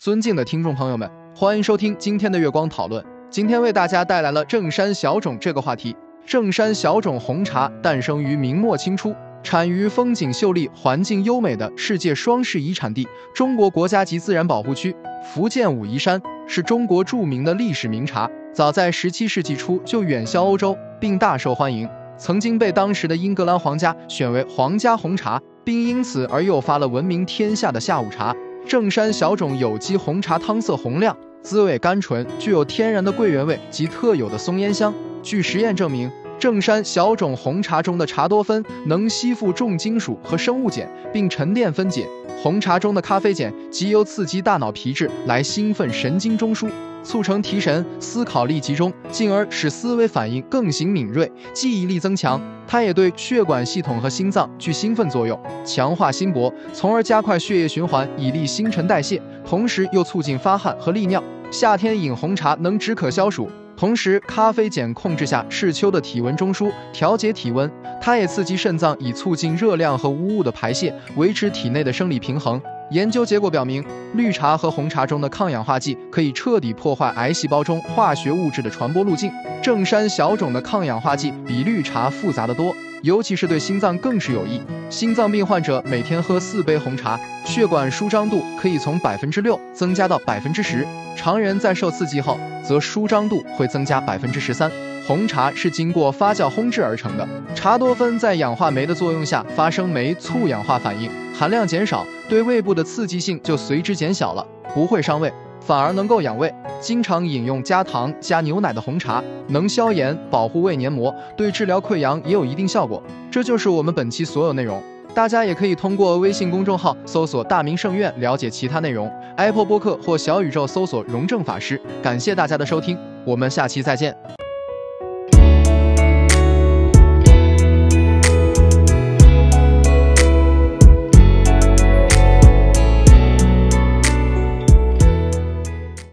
尊敬的听众朋友们，欢迎收听今天的月光讨论。今天为大家带来了正山小种这个话题。正山小种红茶诞生于明末清初，产于风景秀丽、环境优美的世界双世遗产地——中国国家级自然保护区福建武夷山，是中国著名的历史名茶。早在17世纪初就远销欧洲，并大受欢迎，曾经被当时的英格兰皇家选为皇家红茶，并因此而诱发了闻名天下的下午茶。正山小种有机红茶汤色红亮，滋味甘醇，具有天然的桂圆味及特有的松烟香。据实验证明，正山小种红茶中的茶多酚能吸附重金属和生物碱，并沉淀分解。红茶中的咖啡碱即由刺激大脑皮质来兴奋神经中枢，促成提神、思考力集中，进而使思维反应更形敏锐，记忆力增强。它也对血管系统和心脏具兴奋作用，强化心搏，从而加快血液循环，以利新陈代谢，同时又促进发汗和利尿。夏天饮红茶能止渴消暑，同时咖啡碱控制下视丘的体温中枢，调节体温。它也刺激肾脏，以促进热量和污物的排泄，维持体内的生理平衡。研究结果表明，绿茶和红茶中的抗氧化剂可以彻底破坏癌细胞中化学物质的传播路径。正山小种的抗氧化剂比绿茶复杂的多，尤其是对心脏更是有益。心脏病患者每天喝四杯红茶，血管舒张度可以从百分之六增加到百分之十。常人在受刺激后，则舒张度会增加百分之十三。红茶是经过发酵烘制而成的，茶多酚在氧化酶的作用下发生酶促氧化反应，含量减少，对胃部的刺激性就随之减小了，不会伤胃，反而能够养胃。经常饮用加糖加牛奶的红茶，能消炎、保护胃黏膜，对治疗溃疡也有一定效果。这就是我们本期所有内容，大家也可以通过微信公众号搜索“大明圣院”了解其他内容，Apple 播客或小宇宙搜索“荣正法师”。感谢大家的收听，我们下期再见。